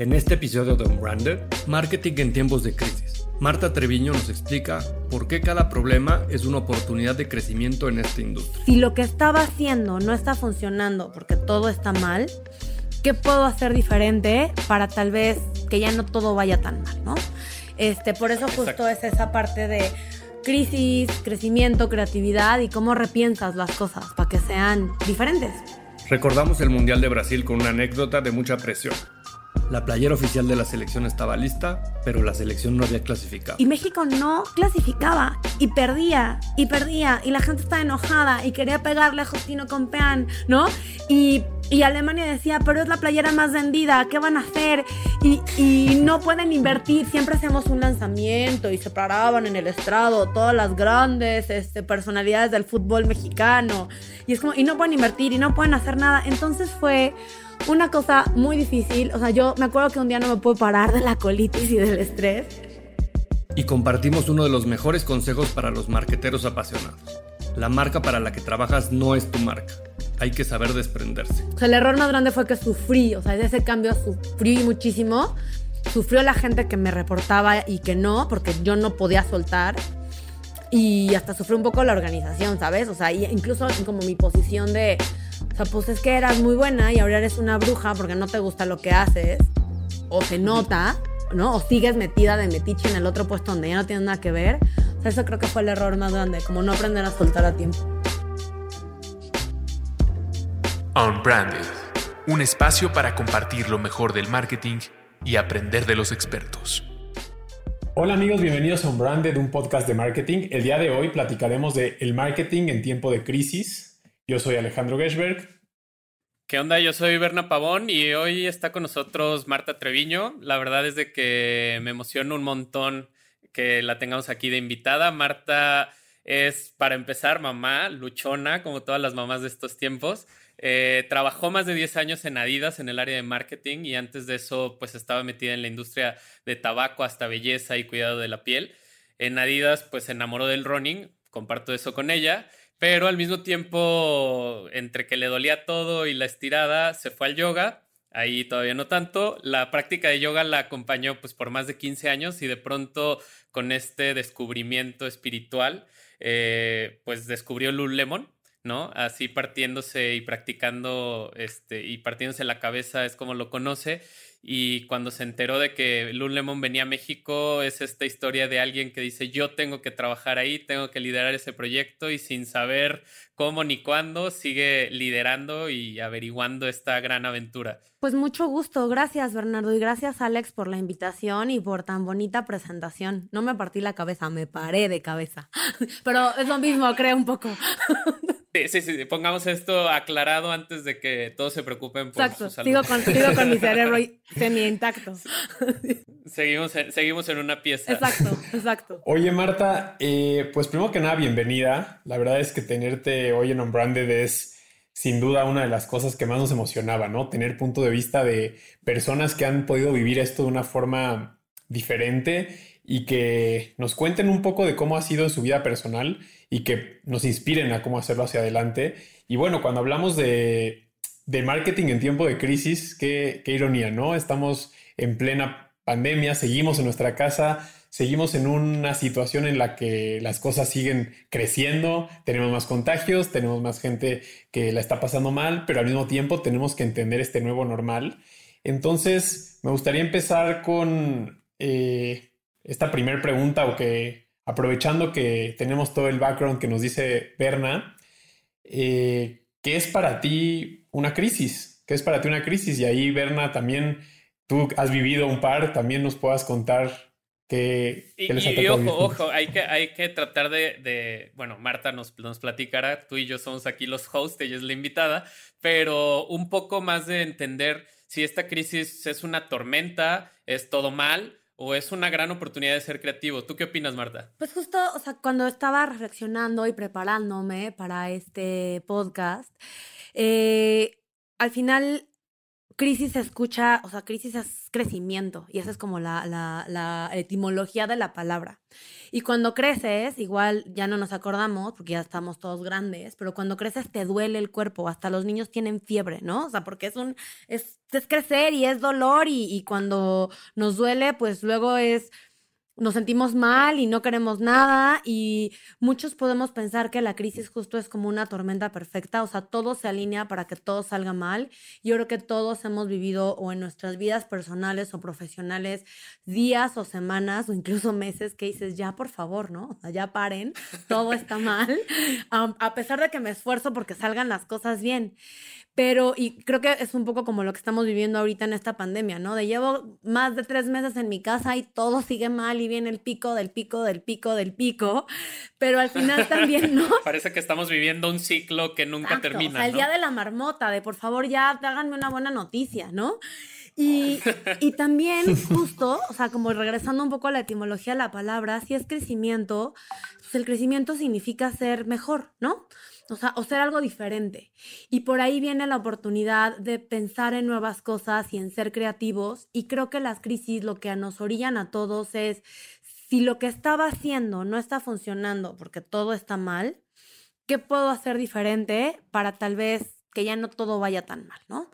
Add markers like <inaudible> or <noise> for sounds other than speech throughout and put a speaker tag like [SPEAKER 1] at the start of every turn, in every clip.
[SPEAKER 1] En este episodio de Unbranded, Marketing en tiempos de crisis, Marta Treviño nos explica por qué cada problema es una oportunidad de crecimiento en esta industria.
[SPEAKER 2] Si lo que estaba haciendo no está funcionando porque todo está mal, ¿qué puedo hacer diferente para tal vez que ya no todo vaya tan mal, ¿no? Este, por eso justo es esa parte de crisis, crecimiento, creatividad y cómo repiensas las cosas para que sean diferentes.
[SPEAKER 1] Recordamos el Mundial de Brasil con una anécdota de mucha presión. La playera oficial de la selección estaba lista, pero la selección no había clasificado.
[SPEAKER 2] Y México no clasificaba y perdía y perdía y la gente estaba enojada y quería pegarle a Justino Compeán, ¿no? Y, y Alemania decía, pero es la playera más vendida, ¿qué van a hacer? Y, y no pueden invertir, siempre hacemos un lanzamiento y se paraban en el estrado todas las grandes este, personalidades del fútbol mexicano. Y es como, y no pueden invertir y no pueden hacer nada. Entonces fue una cosa muy difícil. O sea, yo me acuerdo que un día no me puedo parar de la colitis y del estrés.
[SPEAKER 1] Y compartimos uno de los mejores consejos para los marqueteros apasionados. La marca para la que trabajas no es tu marca. Hay que saber desprenderse.
[SPEAKER 2] O sea, el error más grande fue que sufrí. O sea, de ese cambio sufrí muchísimo. Sufrió la gente que me reportaba y que no, porque yo no podía soltar. Y hasta sufrió un poco la organización, ¿sabes? O sea, incluso como mi posición de o sea, pues es que eras muy buena y ahora eres una bruja porque no te gusta lo que haces, o se nota, ¿no? O sigues metida de metiche en el otro puesto donde ya no tienes nada que ver. O sea, eso creo que fue el error más grande, como no aprender a soltar a tiempo.
[SPEAKER 3] Unbranded, un espacio para compartir lo mejor del marketing y aprender de los expertos.
[SPEAKER 4] Hola amigos, bienvenidos a Unbranded, un podcast de marketing. El día de hoy platicaremos de el marketing en tiempo de crisis, yo soy Alejandro Geschberg.
[SPEAKER 5] ¿Qué onda? Yo soy Berna Pavón y hoy está con nosotros Marta Treviño. La verdad es de que me emociona un montón que la tengamos aquí de invitada. Marta es, para empezar, mamá, luchona, como todas las mamás de estos tiempos. Eh, trabajó más de 10 años en Adidas en el área de marketing y antes de eso pues estaba metida en la industria de tabaco hasta belleza y cuidado de la piel. En Adidas pues se enamoró del running, comparto eso con ella pero al mismo tiempo, entre que le dolía todo y la estirada, se fue al yoga. Ahí todavía no tanto. La práctica de yoga la acompañó pues por más de 15 años y de pronto con este descubrimiento espiritual, eh, pues descubrió Lululemon, ¿no? Así partiéndose y practicando, este, y partiéndose la cabeza es como lo conoce y cuando se enteró de que Lululemon venía a México, es esta historia de alguien que dice, yo tengo que trabajar ahí, tengo que liderar ese proyecto y sin saber cómo ni cuándo, sigue liderando y averiguando esta gran aventura.
[SPEAKER 2] Pues mucho gusto, gracias Bernardo y gracias Alex por la invitación y por tan bonita presentación. No me partí la cabeza, me paré de cabeza, <laughs> pero es lo mismo, creo un poco. <laughs>
[SPEAKER 5] Sí, sí, pongamos esto aclarado antes de que todos se preocupen por
[SPEAKER 2] Exacto.
[SPEAKER 5] su salud.
[SPEAKER 2] Sigo con, sigo con mi <laughs> cerebro semi intacto.
[SPEAKER 5] Seguimos en, seguimos en una pieza.
[SPEAKER 2] Exacto, <laughs> exacto.
[SPEAKER 4] Oye, Marta, eh, pues primero que nada, bienvenida. La verdad es que tenerte hoy en Unbranded es sin duda una de las cosas que más nos emocionaba, ¿no? Tener punto de vista de personas que han podido vivir esto de una forma diferente y que nos cuenten un poco de cómo ha sido en su vida personal y que nos inspiren a cómo hacerlo hacia adelante. Y bueno, cuando hablamos de, marketing en tiempo de crisis, qué, qué ironía, ¿no? Estamos en plena pandemia, seguimos en nuestra casa, seguimos en una situación en la que las cosas siguen creciendo, tenemos más contagios, tenemos más gente que la está pasando mal, pero al mismo tiempo tenemos que entender este nuevo normal. Entonces, me gustaría empezar con eh, esta primera pregunta o que aprovechando que tenemos todo el background que nos dice Berna, eh, ¿qué es para ti una crisis? ¿Qué es para ti una crisis? Y ahí, Berna, también tú has vivido un par, también nos puedas contar qué,
[SPEAKER 5] les ha y, y ojo, ojo, hay que, hay que tratar de, bueno, Marta nos, nos platicará, tú y yo somos aquí los hosts, ella es la invitada, pero un poco más de entender si esta crisis es una tormenta, es todo mal, o es una gran oportunidad de ser creativo. ¿Tú qué opinas, Marta?
[SPEAKER 2] Pues justo, o sea, cuando estaba reflexionando y preparándome para este podcast, eh, al final crisis se escucha, o sea, crisis es crecimiento y esa es como la, etimología de la palabra. Y cuando creces, igual ya no nos acordamos porque ya estamos todos grandes, pero cuando creces te duele el cuerpo, hasta los niños tienen fiebre, ¿no? O sea, porque es un, es, es crecer y es dolor y, y cuando nos duele, pues luego es nos sentimos mal y no queremos nada y muchos podemos pensar que la crisis justo es como una tormenta perfecta, o sea, todo se alinea para que todo salga mal. Yo creo que todos hemos vivido o en nuestras vidas personales o profesionales días o semanas o incluso meses que dices, ya por favor, ¿no? O sea, ya paren, todo está mal, <laughs> a pesar de que me esfuerzo porque salgan las cosas bien. Pero, y creo que es un poco como lo que estamos viviendo ahorita en esta pandemia, ¿no? De llevo más de tres meses en mi casa y todo sigue mal y viene el pico del pico del pico del pico, pero al final también, ¿no? <laughs>
[SPEAKER 5] Parece que estamos viviendo un ciclo que nunca termina.
[SPEAKER 2] O sea, el día de la marmota, de por favor ya háganme una buena noticia, ¿no? Y, y, también justo, o sea, como regresando un poco a la etimología de la palabra, si es crecimiento, pues el crecimiento significa ser mejor, ¿no? O sea, o ser algo diferente. Y por ahí viene la oportunidad de pensar en nuevas cosas y en ser creativos. Y creo que las crisis lo que nos orillan a todos es, si lo que estaba haciendo no está funcionando porque todo está mal, ¿qué puedo hacer diferente para tal vez que ya no todo vaya tan mal, ¿no?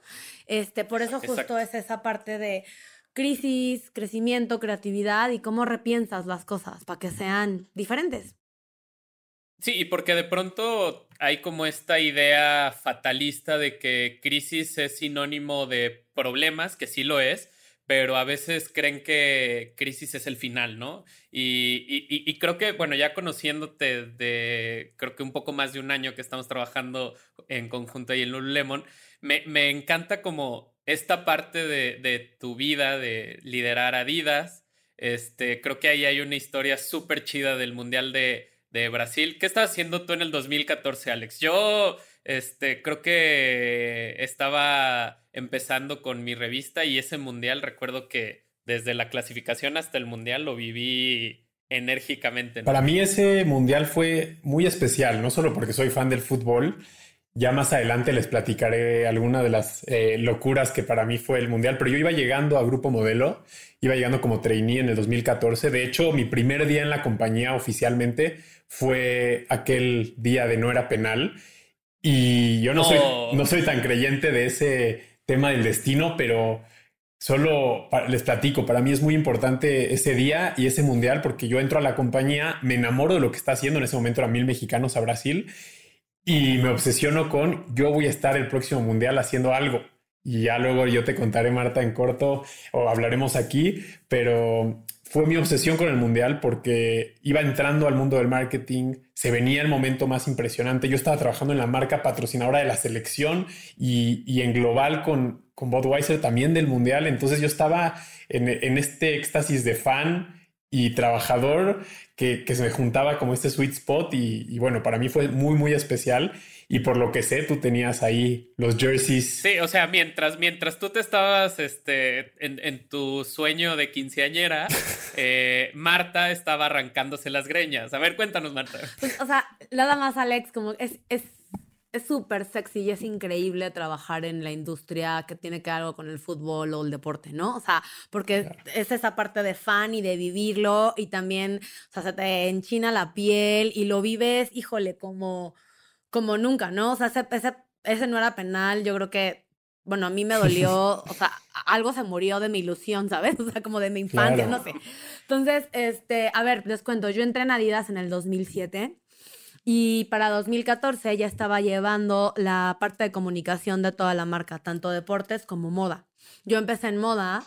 [SPEAKER 2] Este, por eso justo es esa parte de crisis, crecimiento, creatividad y cómo repiensas las cosas para que sean diferentes.
[SPEAKER 5] Sí, y porque de pronto hay como esta idea fatalista de que crisis es sinónimo de problemas, que sí lo es, pero a veces creen que crisis es el final, ¿no? Y, creo que, bueno, ya conociéndote de, creo que un poco más de un año que estamos trabajando en conjunto ahí en Lululemon, me, me encanta como esta parte de, de tu vida, de liderar Adidas. Este, creo que ahí hay una historia súper chida del Mundial de de Brasil. ¿Qué estabas haciendo tú en el 2014, Alex? Yo este, creo que estaba empezando con mi revista y ese mundial, recuerdo que desde la clasificación hasta el mundial lo viví enérgicamente.
[SPEAKER 4] Para mí ese mundial fue muy especial, no solo porque soy fan del fútbol, ya más adelante les platicaré alguna de las eh, locuras que para mí fue el mundial, pero yo iba llegando a Grupo Modelo, iba llegando como trainee en el 2014. De hecho, mi primer día en la compañía oficialmente fue aquel día de no era penal. Y yo no, Soy, no soy tan creyente de ese tema del destino, pero solo les platico, para mí es muy importante ese día y ese mundial porque yo entro a la compañía, me enamoro de lo que está haciendo en ese momento a mil mexicanos a Brasil y me obsesiono con yo voy a estar el próximo mundial haciendo algo. Y ya luego yo te contaré, Marta, en corto o hablaremos aquí, pero fue mi obsesión con el mundial porque iba entrando al mundo del marketing, se venía el momento más impresionante. Yo estaba trabajando en la marca patrocinadora de la selección y, en global con, con Budweiser también del mundial. Entonces yo estaba en, en este éxtasis de fan y trabajador que, se me juntaba como este sweet spot y, bueno, para mí fue muy, muy especial. Y por lo que sé, tú tenías ahí los jerseys.
[SPEAKER 5] Sí, o sea, mientras, mientras tú te estabas este, en, tu sueño de quinceañera, <laughs> eh, Marta estaba arrancándose las greñas. A ver, cuéntanos, Marta.
[SPEAKER 2] Pues, o sea, nada más, Alex, como es, es es súper sexy y es increíble trabajar en la industria que tiene que ver algo con el fútbol o el deporte, ¿no? O sea, porque es esa parte de fan y de vivirlo y también, o sea, se te enchina la piel y lo vives, híjole, como, como nunca, ¿no? O sea, ese, ese, ese no era penal, yo creo que, bueno, a mí me <laughs> dolió, o sea, algo se murió de mi ilusión, ¿sabes? <laughs> O sea, como de mi infancia, no sé. Entonces, este, a ver, les cuento, yo entré en Adidas en el 2007 y para 2014 ya estaba llevando la parte de comunicación de toda la marca, tanto deportes como moda. Yo empecé en moda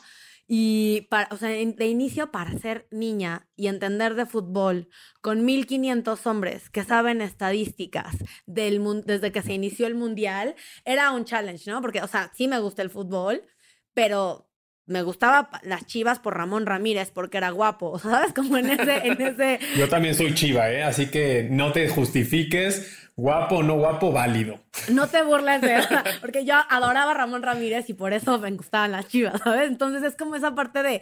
[SPEAKER 2] y, para, o sea, de inicio para ser niña y entender de fútbol con 1500 hombres que saben estadísticas del, desde que se inició el mundial, era un challenge, ¿no? Porque, o sea, sí me gusta el fútbol, pero me gustaba las chivas por Ramón Ramírez porque era guapo, <laughs> ¿sabes? Como en ese, en ese...
[SPEAKER 4] Yo también soy chiva, ¿eh? Así que no te justifiques, guapo no guapo, válido.
[SPEAKER 2] No te burles de eso, porque yo adoraba a Ramón Ramírez y por eso me gustaban las chivas, ¿sabes? Entonces es como esa parte de,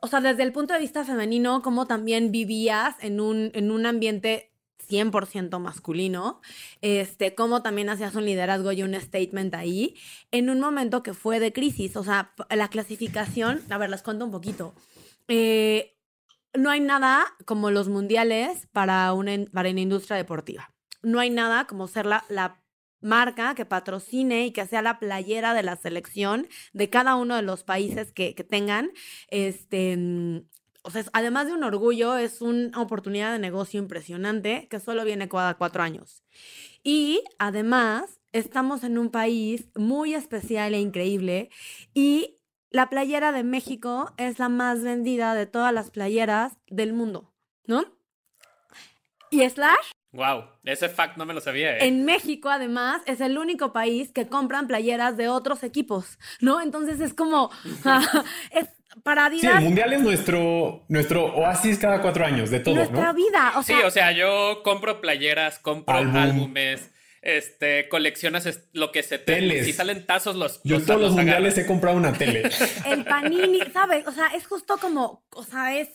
[SPEAKER 2] o sea, desde el punto de vista femenino, como también vivías en un, en un ambiente 100% masculino, este, cómo también hacías un liderazgo y un statement ahí, en un momento que fue de crisis. O sea, la clasificación, a ver, les cuento un poquito. Eh, no hay nada como los mundiales para una, para una industria deportiva. No hay nada como ser la, la marca que patrocine y que sea la playera de la selección de cada uno de los países que, que tengan este, o sea, además de un orgullo, es una oportunidad de negocio impresionante que solo viene cada cuatro años. Y además, estamos en un país muy especial e increíble y la playera de México es la más vendida de todas las playeras del mundo, ¿no? Y Slash
[SPEAKER 5] Wow, ese fact no me lo sabía. ¿eh?
[SPEAKER 2] En México, además, es el único país que compran playeras de otros equipos, ¿no? Entonces es como, <laughs> es para
[SPEAKER 4] Sí, el mundial es nuestro, nuestro oasis cada cuatro años de todo,
[SPEAKER 2] nuestra vida. O
[SPEAKER 5] sea, sí, o sea, yo compro playeras, compro álbumes este, coleccionas lo que se te... Si salen tazos, los...
[SPEAKER 4] Yo todos los mundiales he comprado una tele.
[SPEAKER 2] el panini, ¿sabes? O sea, es justo como, o sea, es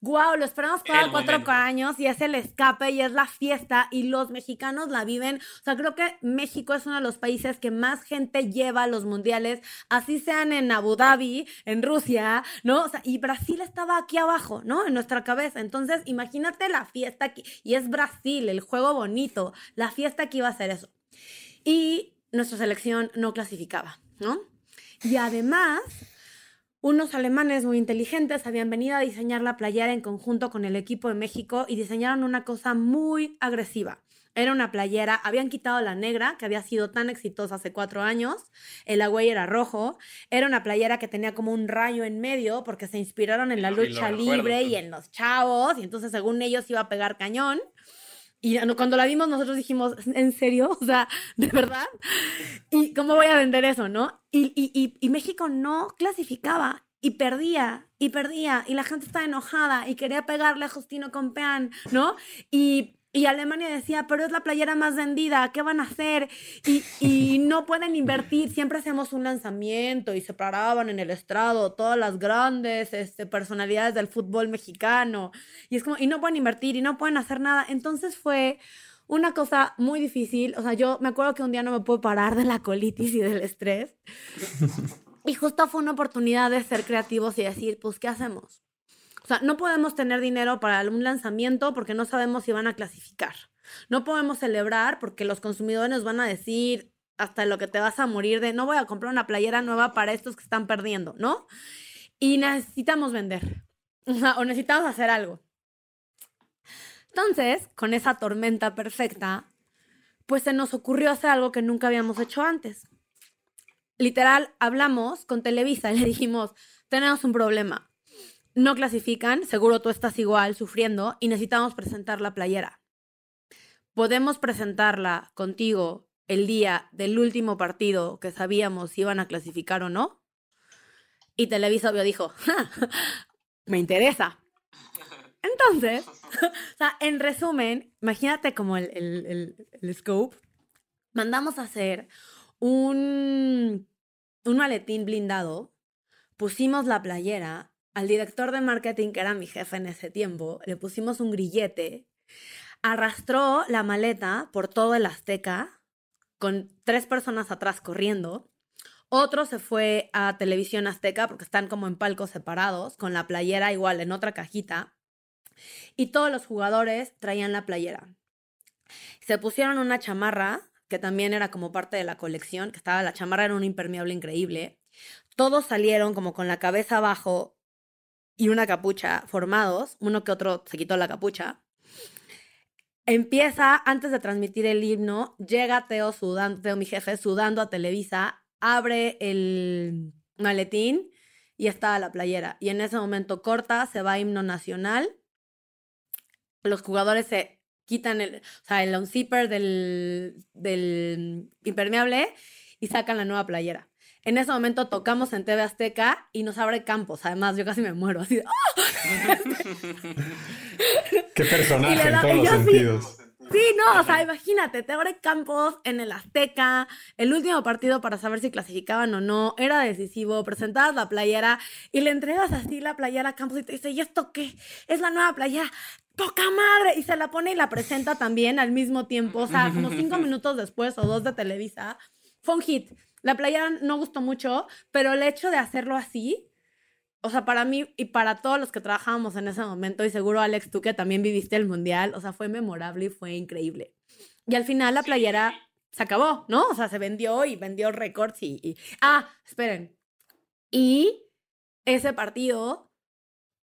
[SPEAKER 2] wow, lo esperamos cada cuatro años y es el escape y es la fiesta y los mexicanos la viven. O sea, creo que México es uno de los países que más gente lleva a los mundiales, así sean en Abu Dhabi, en Rusia, ¿no? O sea, y Brasil estaba aquí abajo, ¿no? En nuestra cabeza. Entonces, imagínate la fiesta aquí, y es Brasil, el juego bonito, la fiesta que iba a ser eso. Y nuestra selección no clasificaba, ¿no? Y además unos alemanes muy inteligentes habían venido a diseñar la playera en conjunto con el equipo de México y diseñaron una cosa muy agresiva. Era una playera, habían quitado la negra, que había sido tan exitosa hace cuatro años, el agüey era rojo, era una playera que tenía como un rayo en medio porque se inspiraron en la lucha libre y en los chavos, y entonces según ellos iba a pegar cañón. Y cuando la vimos nosotros dijimos, ¿en serio? <laughs> O sea, ¿de verdad? ¿Y cómo voy a vender eso, no? Y, y, y, México no clasificaba y perdía y perdía y la gente estaba enojada y quería pegarle a Justino Compeán, ¿no? Y y Alemania decía, pero es la playera más vendida, ¿qué van a hacer? Y, <laughs> no pueden invertir, siempre hacemos un lanzamiento y se paraban en el estrado todas las grandes este, personalidades del fútbol mexicano. Y es como, y no pueden invertir y no pueden hacer nada. Entonces fue una cosa muy difícil. O sea, yo me acuerdo que un día no me pude parar de la colitis y del estrés. <laughs> Y justo fue una oportunidad de ser creativos y decir, pues, ¿qué hacemos? O sea, no podemos tener dinero para un lanzamiento porque no sabemos si van a clasificar. No podemos celebrar porque los consumidores nos van a decir hasta lo que te vas a morir de no voy a comprar una playera nueva para estos que están perdiendo, ¿no? Y necesitamos vender. <laughs> O necesitamos hacer algo. Entonces, con esa tormenta perfecta, pues se nos ocurrió hacer algo que nunca habíamos hecho antes. Literal, hablamos con Televisa y le dijimos, tenemos un problema no clasifican, seguro tú estás igual sufriendo y necesitamos presentar la playera. Podemos presentarla contigo el día del último partido que sabíamos si iban a clasificar o no. Y Televisa obvio dijo, <laughs> me interesa. Entonces, <laughs> o sea, en resumen, imagínate como el, el, el, scope, mandamos a hacer un, un maletín blindado, pusimos la playera al director de marketing, que era mi jefe en ese tiempo, le pusimos un grillete, arrastró la maleta por todo el Azteca, con tres personas atrás corriendo. Otro se fue a Televisión Azteca porque están como en palcos separados, con la playera igual en otra cajita. Y todos los jugadores traían la playera. Se pusieron una chamarra, que también era como parte de la colección, que estaba la chamarra era un impermeable increíble. Todos salieron como con la cabeza abajo, y una capucha formados, uno que otro se quitó la capucha. Empieza, antes de transmitir el himno, llega Teo sudando, Teo mi jefe, sudando a Televisa, abre el maletín y está la playera. Y en ese momento corta, se va himno nacional. Los jugadores se quitan el, o sea, el unzipper del, del impermeable y sacan la nueva playera. En ese momento tocamos en TV Azteca y nos abre campos. Además, yo casi me muero. Así de, ¡Oh! <laughs>
[SPEAKER 4] Qué personaje en todos los sentidos.
[SPEAKER 2] Sí, no, o sea, imagínate, te abre campos en el Azteca, el último partido para saber si clasificaban o no, era decisivo, presentabas la playera y le entregas así la playera a Campos y te dice, ¿y esto qué? Es la nueva playera. poca madre. Y se la pone y la presenta también al mismo tiempo. O sea, como cinco <laughs> minutos después o dos de Televisa. Fue un hit. La playera no gustó mucho, pero el hecho de hacerlo así, o sea, para mí y para todos los que trabajábamos en ese momento, y seguro Alex, tú que también viviste el mundial, o sea, fue memorable y fue increíble. Y al final la playera se acabó, ¿no? O sea, se vendió y vendió récords y, y... Ah, esperen. Y ese partido,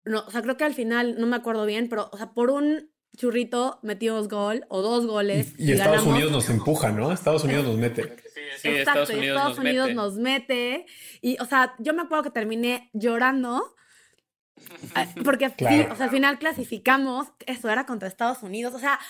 [SPEAKER 2] no, o sea, creo que al final, no me acuerdo bien, pero, o sea, por un churrito metimos gol o dos goles.
[SPEAKER 4] Y, Estados Unidos nos empuja, ¿no? Estados Unidos nos mete.
[SPEAKER 2] Sí, Exacto, Estados Unidos, y Estados Unidos nos mete. Y, o sea, yo me acuerdo que terminé llorando. Porque o sea, al final clasificamos, eso era contra Estados Unidos, o sea,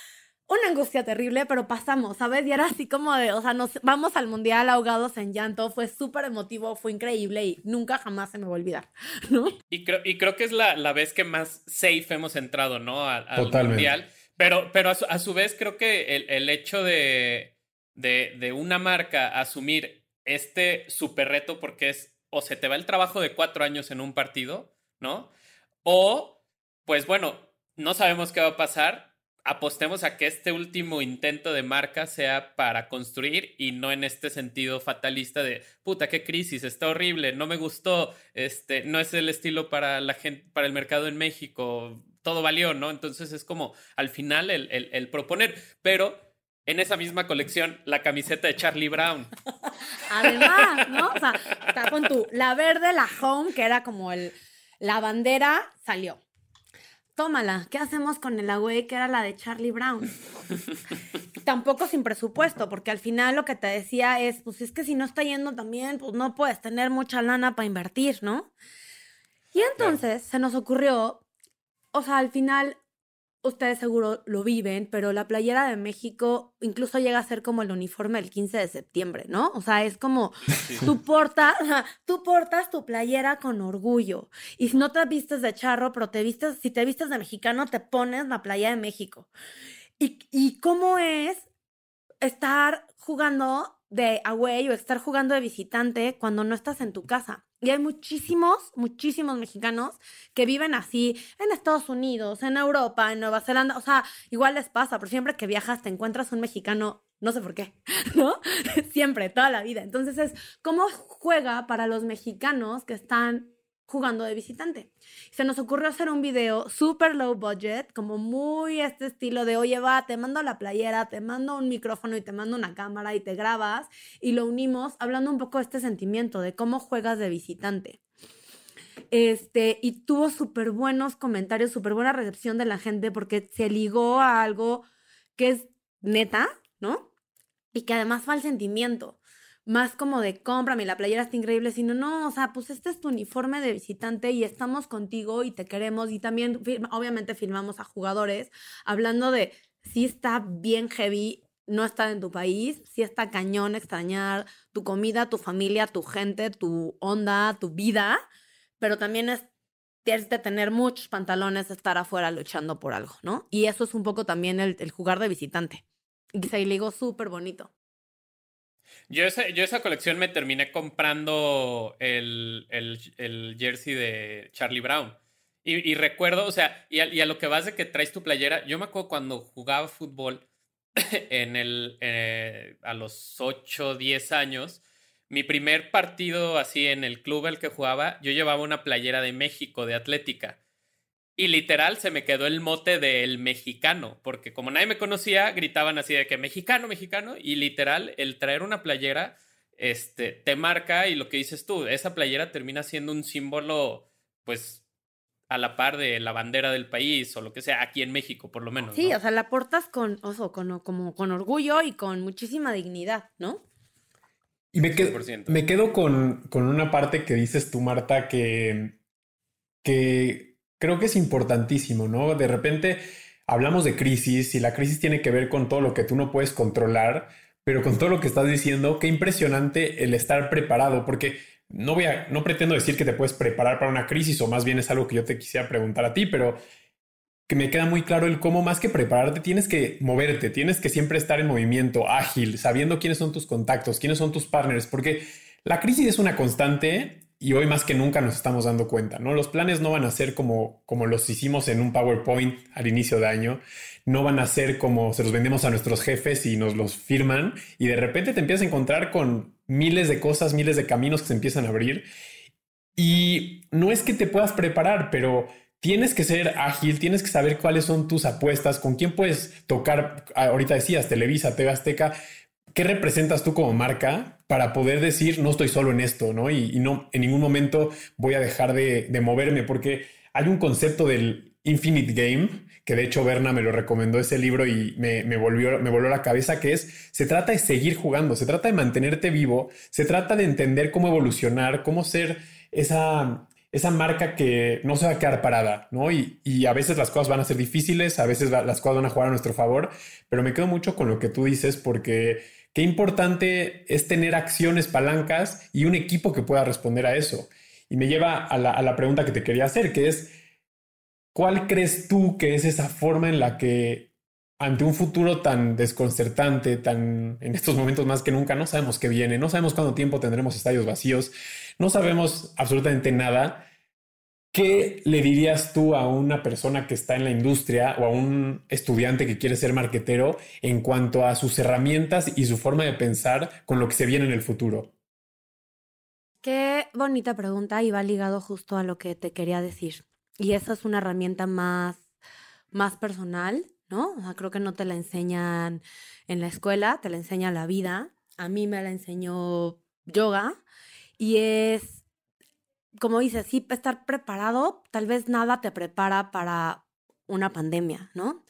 [SPEAKER 2] una angustia terrible, pero pasamos, ¿sabes? Y era así como de, o sea, nos vamos al mundial ahogados en llanto, fue súper emotivo, fue increíble y nunca jamás se me va a olvidar, <laughs> ¿no?
[SPEAKER 5] Y creo, y creo que es la, la vez que más safe hemos entrado, ¿no? Al, mundial. Pero, pero a su, vez creo que el, el hecho de, de, de una marca asumir este super reto porque es o se te va el trabajo de cuatro años en un partido, ¿no? O, pues bueno, no sabemos qué va a pasar, apostemos a que este último intento de marca sea para construir y no en este sentido fatalista de puta qué crisis está horrible no me gustó este no es el estilo para la gente para el mercado en México todo valió no entonces es como al final el, el, proponer. Pero en esa misma colección la camiseta de Charlie Brown <laughs>
[SPEAKER 2] además no o sea está con tu la verde la home que era como el la bandera salió tómala, ¿qué hacemos con el agüey que era la de Charlie Brown? <laughs> Tampoco sin presupuesto, porque al final lo que te decía es, pues es que si no está yendo también, pues no puedes tener mucha lana para invertir, ¿no? Y entonces se nos ocurrió, o sea, al final ustedes seguro lo viven, pero la playera de México incluso llega a ser como el uniforme del 15 de septiembre, ¿no? O sea, es como <laughs> tú portas, <laughs> tú portas tu playera con orgullo. Y si no te vistes de charro, pero te vistes, si te vistes de mexicano, te pones la playa de México. Y, y cómo es estar jugando de away o estar jugando de visitante cuando no estás en tu casa. Y hay muchísimos, muchísimos mexicanos que viven así en Estados Unidos, en Europa, en Nueva Zelanda. O sea, igual les pasa, pero siempre que viajas te encuentras un mexicano, no sé por qué, <laughs> ¿no? <laughs> siempre, toda la vida. Entonces es cómo juega para los mexicanos que están jugando de visitante. Se nos ocurrió hacer un video super low budget, como muy este estilo de, oye, va, te mando la playera, te mando un micrófono y te mando una cámara y te grabas y lo unimos hablando un poco de este sentimiento de cómo juegas de visitante. Este, y tuvo súper buenos comentarios, súper buena recepción de la gente porque se ligó a algo que es neta, ¿no? Y que además fue el sentimiento más como de cómprame, la playera está increíble, sino no, o sea, pues este es tu uniforme de visitante y estamos contigo y te queremos y también obviamente filmamos a jugadores hablando de si está bien heavy no estar en tu país, si está cañón extrañar tu comida, tu familia, tu gente, tu onda, tu vida, pero también es tienes de tener muchos pantalones, estar afuera luchando por algo, ¿no? Y eso es un poco también el, jugar de visitante. Y se ligó súper bonito.
[SPEAKER 5] Yo esa, yo esa colección me terminé comprando el, el, jersey de Charlie Brown. Y, recuerdo, o sea, y a, lo que vas de que traes tu playera, yo me acuerdo cuando jugaba fútbol <laughs> en el, eh, a los 8, 10 años, mi primer partido así en el club al que jugaba, yo llevaba una playera de México, de Atlética. Y literal se me quedó el mote del mexicano, porque como nadie me conocía, gritaban así de que mexicano, mexicano, y literal el traer una playera este, te marca y lo que dices tú, esa playera termina siendo un símbolo, pues, a la par de la bandera del país o lo que sea, aquí en México por lo menos.
[SPEAKER 2] Sí, o sea, la portas con, oso, con, como, con orgullo y con muchísima dignidad, ¿no?
[SPEAKER 4] Y me quedo, me quedo con, con una parte que dices tú, Marta, que, que creo que es importantísimo, ¿no? De repente hablamos de crisis y la crisis tiene que ver con todo lo que tú no puedes controlar, pero con todo lo que estás diciendo, qué impresionante el estar preparado, porque no voy a, no pretendo decir que te puedes preparar para una crisis o más bien es algo que yo te quisiera preguntar a ti, pero que me queda muy claro el cómo más que prepararte tienes que moverte, tienes que siempre estar en movimiento, ágil, sabiendo quiénes son tus contactos, quiénes son tus partners, porque la crisis es una constante y hoy más que nunca nos estamos dando cuenta, ¿no? Los planes no van a ser como, como los hicimos en un PowerPoint al inicio de año, no van a ser como se los vendemos a nuestros jefes y nos los firman y de repente te empiezas a encontrar con miles de cosas, miles de caminos que se empiezan a abrir y no es que te puedas preparar, pero tienes que ser ágil, tienes que saber cuáles son tus apuestas, con quién puedes tocar, ahorita decías Televisa, TV Azteca, ¿qué representas tú como marca para poder decir no estoy solo en esto, ¿no? Y, no en ningún momento voy a dejar de, moverme porque hay un concepto del Infinite Game, que de hecho Berna me lo recomendó ese libro y me, volvió, me la cabeza, que es, se trata de seguir jugando, se trata de mantenerte vivo, se trata de entender cómo evolucionar, cómo ser esa, esa marca que no se va a quedar parada, ¿no? Y, y, a veces las cosas van a ser difíciles, a veces las cosas van a jugar a nuestro favor, pero me quedo mucho con lo que tú dices porque Qué importante es tener acciones, palancas y un equipo que pueda responder a eso. Y me lleva a la, pregunta que te quería hacer, que es, ¿cuál crees tú que es esa forma en la que ante un futuro tan desconcertante, tan en estos momentos más que nunca, no sabemos qué viene, no sabemos cuánto tiempo tendremos estadios vacíos, no sabemos absolutamente nada, ¿Qué le dirías tú a una persona que está en la industria o a un estudiante que quiere ser marquetero en cuanto a sus herramientas y su forma de pensar con lo que se viene en el futuro?
[SPEAKER 2] Qué bonita pregunta y va ligado justo a lo que te quería decir. Y esa es una herramienta más, más personal, ¿no? creo que no te la enseñan en la escuela, te la enseña la vida. A mí me la enseñó yoga y es como dices, sí, estar preparado, tal vez nada te prepara para una pandemia, ¿no?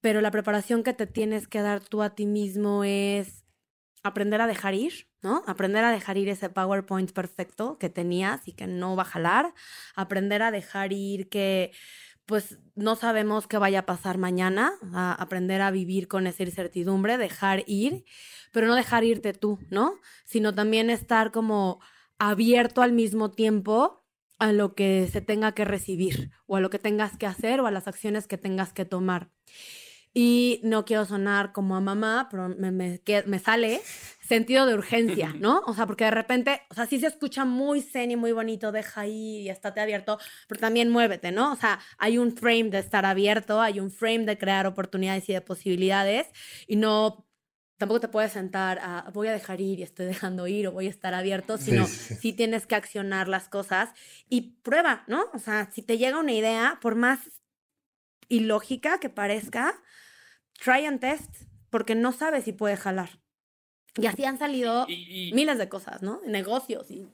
[SPEAKER 2] Pero la preparación que te tienes que dar tú a ti mismo es aprender a dejar ir, ¿no? Aprender a dejar ir ese PowerPoint perfecto que tenías y que no va a jalar, aprender a dejar ir que pues no sabemos qué vaya a pasar mañana, a aprender a vivir con esa incertidumbre, dejar ir, pero no dejar irte tú, ¿no? Sino también estar como abierto al mismo tiempo a lo que se tenga que recibir o a lo que tengas que hacer o a las acciones que tengas que tomar. Y no quiero sonar como a mamá, pero me, me, sale sentido de urgencia, ¿no? O sea, porque de repente, o sea, sí se escucha muy zen y muy bonito, deja ahí y estate abierto, pero también muévete, ¿no? O sea, hay un frame de estar abierto, hay un frame de crear oportunidades y de posibilidades y no tampoco te puedes sentar a voy a dejar ir y estoy dejando ir o voy a estar abierto, sino sí, tienes que accionar las cosas y prueba, ¿no? O sea, si te llega una idea, por más ilógica que parezca, try and test, porque no sabes si puede jalar. Y así han salido miles de cosas, ¿no? Negocios y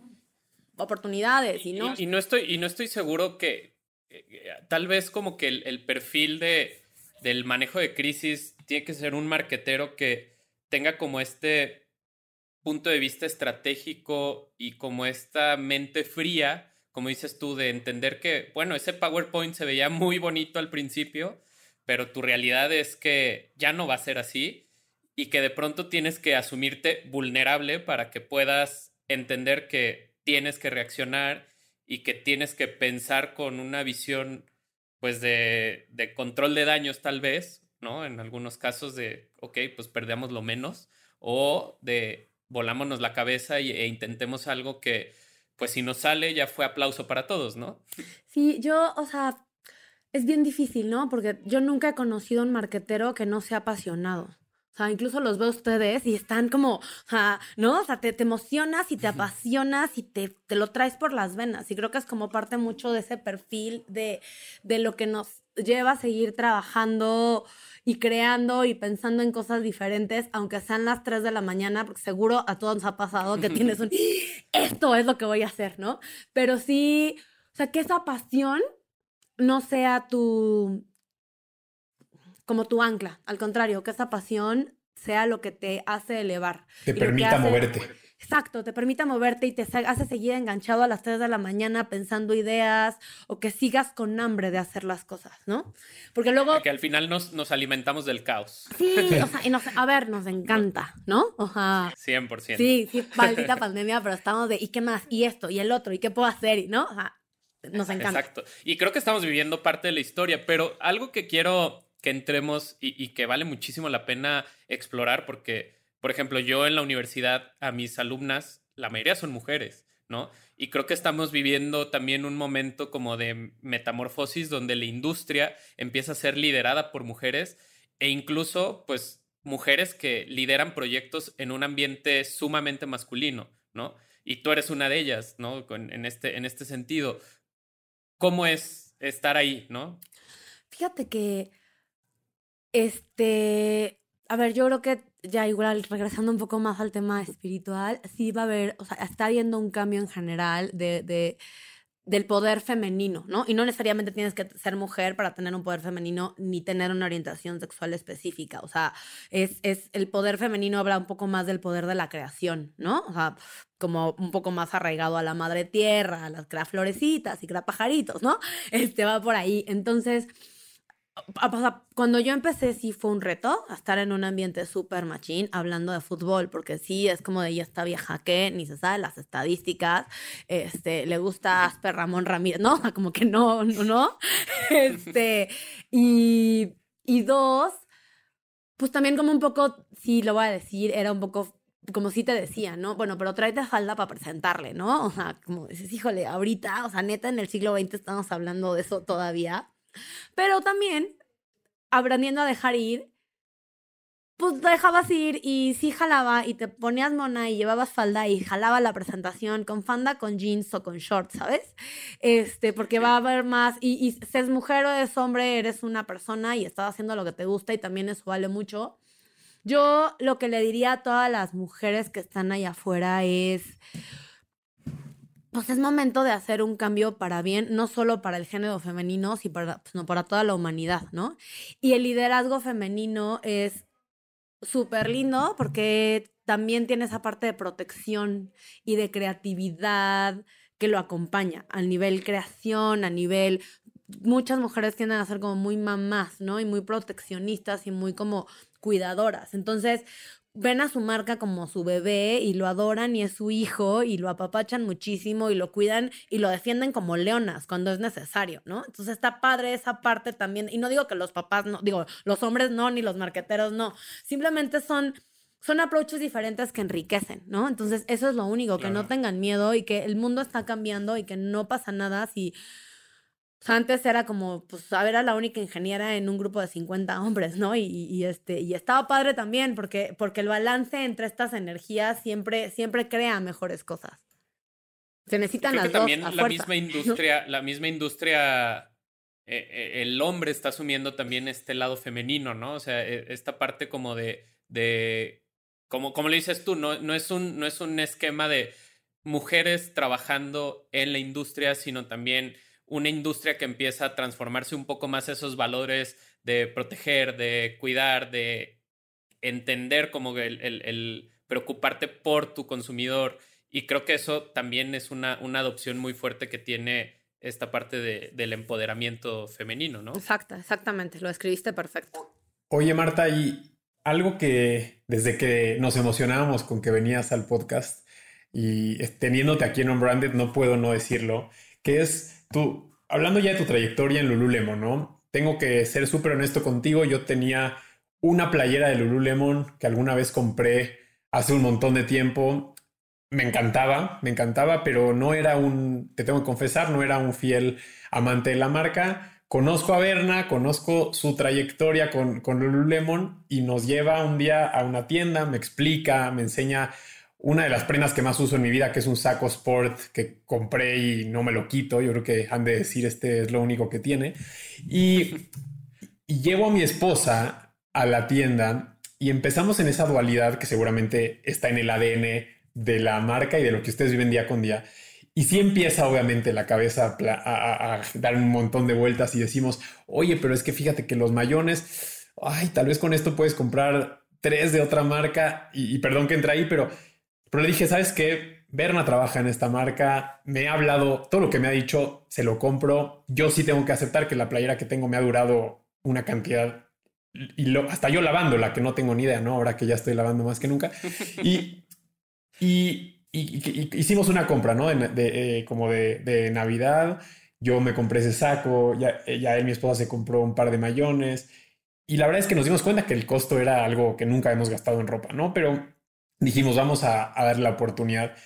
[SPEAKER 2] oportunidades y, no.
[SPEAKER 5] Y, no estoy, y no estoy seguro que eh, tal vez como que el, el perfil de, del manejo de crisis tiene que ser un marquetero que tenga como este punto de vista estratégico y como esta mente fría, como dices tú, de entender que, bueno, ese PowerPoint se veía muy bonito al principio, pero tu realidad es que ya no va a ser así y que de pronto tienes que asumirte vulnerable para que puedas entender que tienes que reaccionar y que tienes que pensar con una visión pues de, de control de daños tal vez ¿no? En algunos casos de, ok, pues perdemos lo menos, o de volámonos la cabeza e intentemos algo que, pues si nos sale, ya fue aplauso para todos, ¿no?
[SPEAKER 2] Sí, yo, o sea, es bien difícil, ¿no? Porque yo nunca he conocido un marquetero que no sea apasionado. O sea, incluso los veo ustedes y están como, ¿no? O sea, te, te emocionas y te apasionas y te, te, lo traes por las venas. Y creo que es como parte mucho de ese perfil de, de lo que nos lleva a seguir trabajando y creando y pensando en cosas diferentes, aunque sean las 3 de la mañana, porque seguro a todos nos ha pasado que tienes un, <laughs> esto es lo que voy a hacer, ¿no? Pero sí, o sea, que esa pasión no sea tu, como tu ancla, al contrario, que esa pasión sea lo que te hace elevar.
[SPEAKER 4] Te permita moverte.
[SPEAKER 2] Exacto, te permita moverte y te hace seguir enganchado a las 3 de la mañana pensando ideas o que sigas con hambre de hacer las cosas, ¿no? Porque luego...
[SPEAKER 5] Que al final nos, nos alimentamos del caos.
[SPEAKER 2] Sí, o sea, y nos, a ver, nos encanta, ¿no? O sea...
[SPEAKER 5] 100%.
[SPEAKER 2] Sí, sí, maldita pandemia, pero estamos de, ¿y qué más? ¿Y esto? ¿Y el otro? ¿Y qué puedo hacer? ¿No? O sea, nos encanta.
[SPEAKER 5] Exacto. Y creo que estamos viviendo parte de la historia, pero algo que quiero que entremos y, que vale muchísimo la pena explorar porque por ejemplo, yo en la universidad, a mis alumnas, la mayoría son mujeres, ¿no? Y creo que estamos viviendo también un momento como de metamorfosis donde la industria empieza a ser liderada por mujeres e incluso, pues, mujeres que lideran proyectos en un ambiente sumamente masculino, ¿no? Y tú eres una de ellas, ¿no? en, este, en este sentido. ¿Cómo es estar ahí, no?
[SPEAKER 2] Fíjate que, este, a ver, yo creo que ya igual regresando un poco más al tema espiritual, sí va a haber, o sea, está habiendo un cambio en general de, de del poder femenino, ¿no? Y no necesariamente tienes que ser mujer para tener un poder femenino ni tener una orientación sexual específica. O sea, es, es el poder femenino habla un poco más del poder de la creación, ¿no? O sea, como un poco más arraigado a la madre tierra, a las crea florecitas y crea pajaritos, ¿no? Este va por ahí. Entonces, cuando yo empecé sí fue un reto estar en un ambiente súper machín hablando de fútbol, porque sí es como de ella está vieja que ni se sabe las estadísticas, este, le gusta Asper Ramón Ramírez, ¿no? <laughs> Como que no, no, no. <laughs> Este, y, y dos, pues también como un poco, sí lo voy a decir, era un poco como si te decía, ¿no? Bueno, pero tráete falda para presentarle, ¿no? O sea, como dices, híjole, ahorita, o sea, neta, en el siglo XX estamos hablando de eso todavía. Pero también, aprendiendo a dejar ir, pues dejabas ir y sí jalaba y te ponías mona y llevabas falda y jalaba la presentación con falda, con jeans o con shorts, ¿sabes? Este, porque va a haber más, y, y si es mujer o es hombre, eres una persona y estás haciendo lo que te gusta y también eso vale mucho. Yo lo que le diría a todas las mujeres que están allá afuera es, pues es momento de hacer un cambio para bien, no solo para el género femenino, sino para, sino para toda la humanidad, ¿no? Y el liderazgo femenino es súper lindo porque también tiene esa parte de protección y de creatividad que lo acompaña a nivel creación, a nivel... Muchas mujeres tienden a ser como muy mamás, ¿no? Y muy proteccionistas y muy como cuidadoras. Entonces, ven a su marca como su bebé y lo adoran y es su hijo y lo apapachan muchísimo y lo cuidan y lo defienden como leonas cuando es necesario, ¿no? Entonces está padre esa parte también. Y no digo que los papás no, digo, los hombres no, ni los marqueteros no. Simplemente son son approaches diferentes que enriquecen, ¿no? Entonces, eso es lo único, que no tengan miedo y que el mundo está cambiando y que no pasa nada si antes era como, pues, a ver, era la única ingeniera en un grupo de 50 hombres, ¿no? Y, y, este, y estaba padre también, porque, porque el balance entre estas energías siempre, siempre crea mejores cosas. Se necesitan
[SPEAKER 5] Creo
[SPEAKER 2] las
[SPEAKER 5] que también
[SPEAKER 2] dos. a
[SPEAKER 5] la
[SPEAKER 2] fuerza,
[SPEAKER 5] misma industria, la misma industria, eh, eh, el hombre está asumiendo también este lado femenino, ¿no? O sea, e, esta parte como de, de como, como le dices tú, no, no, es un, no es un esquema de mujeres trabajando en la industria, sino también una industria que empieza a transformarse un poco más esos valores de proteger, de cuidar, de entender como el, el, el preocuparte por tu consumidor. Y creo que eso también es una, una adopción muy fuerte que tiene esta parte de, del empoderamiento femenino, ¿no?
[SPEAKER 2] Exacto, exactamente, lo escribiste perfecto.
[SPEAKER 4] Oye, Marta, y algo que desde que nos emocionábamos con que venías al podcast y teniéndote aquí en Unbranded, no puedo no decirlo, que es tú, hablando ya de tu trayectoria en Lululemon, ¿no? Tengo que ser súper honesto contigo, yo tenía una playera de Lululemon que alguna vez compré hace un montón de tiempo. Me encantaba, me encantaba, pero no era un, te tengo que confesar, no era un fiel amante de la marca. Conozco a Berna, conozco su trayectoria con, con Lululemon y nos lleva un día a una tienda, me explica, me enseña una de las prendas que más uso en mi vida, que es un saco sport que compré y no me lo quito. Yo creo que han de decir este es lo único que tiene. Y, llevo a mi esposa a la tienda y empezamos en esa dualidad que seguramente está en el ADN de la marca y de lo que ustedes viven día con día. Y sí empieza obviamente la cabeza a, dar un montón de vueltas y decimos, oye, pero es que fíjate que los mayones, ay, tal vez con esto puedes comprar tres de otra marca y, y perdón que entra ahí, pero, pero le dije, ¿sabes qué? Berna trabaja en esta marca, me ha hablado, todo lo que me ha dicho, se lo compro. Yo sí tengo que aceptar que la playera que tengo me ha durado una cantidad y hasta yo lavándola, que no tengo ni idea, ¿no? Ahora que ya estoy lavando más que nunca. Y, y, hicimos una compra, ¿no? De, eh, como de, de, Navidad. Yo me compré ese saco, ya, ya él, mi esposa, se compró un par de mayones. Y la verdad es que nos dimos cuenta que el costo era algo que nunca hemos gastado en ropa, ¿no? Pero dijimos, vamos a, a darle la oportunidad.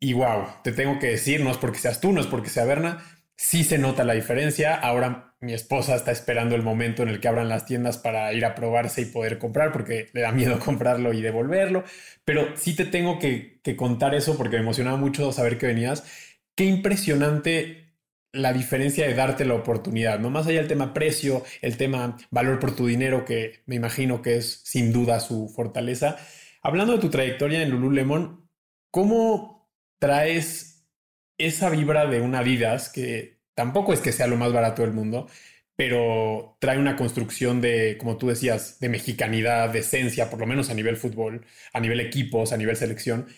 [SPEAKER 4] Y wow, te tengo que decir, no es porque seas tú, no es porque sea Berna, sí se nota la diferencia. Ahora mi esposa está esperando el momento en el que abran las tiendas para ir a probarse y poder comprar porque le da miedo <laughs> comprarlo y devolverlo. Pero sí te tengo que, que contar eso porque me emocionaba mucho saber que venías. Qué impresionante la diferencia de darte la oportunidad, no más allá del tema precio, el tema valor por tu dinero, que me imagino que es sin duda su fortaleza. Hablando de tu trayectoria en Lululemon, ¿cómo traes esa vibra de una Adidas que tampoco es que sea lo más barato del mundo, pero trae una construcción de, como tú decías, de mexicanidad, de esencia, por lo menos a nivel fútbol, a nivel equipos, a nivel selección,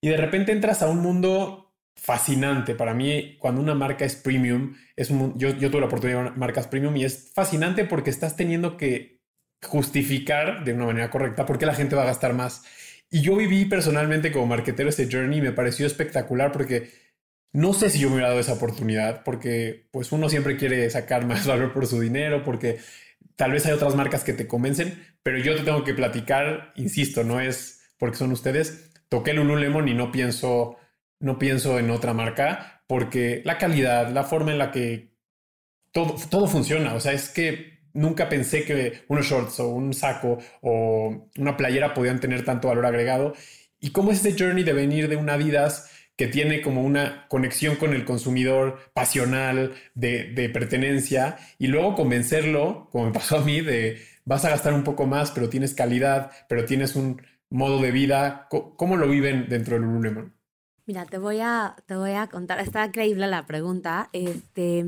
[SPEAKER 4] y de repente entras a un mundo fascinante. Para mí, cuando una marca es premium, es un, yo, yo tuve la oportunidad de marcas premium y es fascinante porque estás teniendo que justificar de una manera correcta por qué la gente va a gastar más. Y yo viví personalmente como marketero este journey y me pareció espectacular porque no sé si yo me hubiera dado esa oportunidad porque pues uno siempre quiere sacar más <laughs> valor por su dinero porque tal vez hay otras marcas que te convencen, pero yo te tengo que platicar, insisto, no es porque son ustedes. Toqué Lululemon y no pienso no pienso en otra marca porque la calidad, la forma en la que todo, todo funciona, o sea, es que nunca pensé que unos shorts o un saco o una playera podían tener tanto valor agregado. ¿Y cómo es este journey de venir de una Adidas que tiene como una conexión con el consumidor pasional, de, de, pertenencia, y luego convencerlo, como me pasó a mí, de vas a gastar un poco más, pero tienes calidad, pero tienes un modo de vida? ¿Cómo, lo viven dentro de Lululemon?
[SPEAKER 2] Mira, te voy a, te voy a contar, está increíble la pregunta. Este,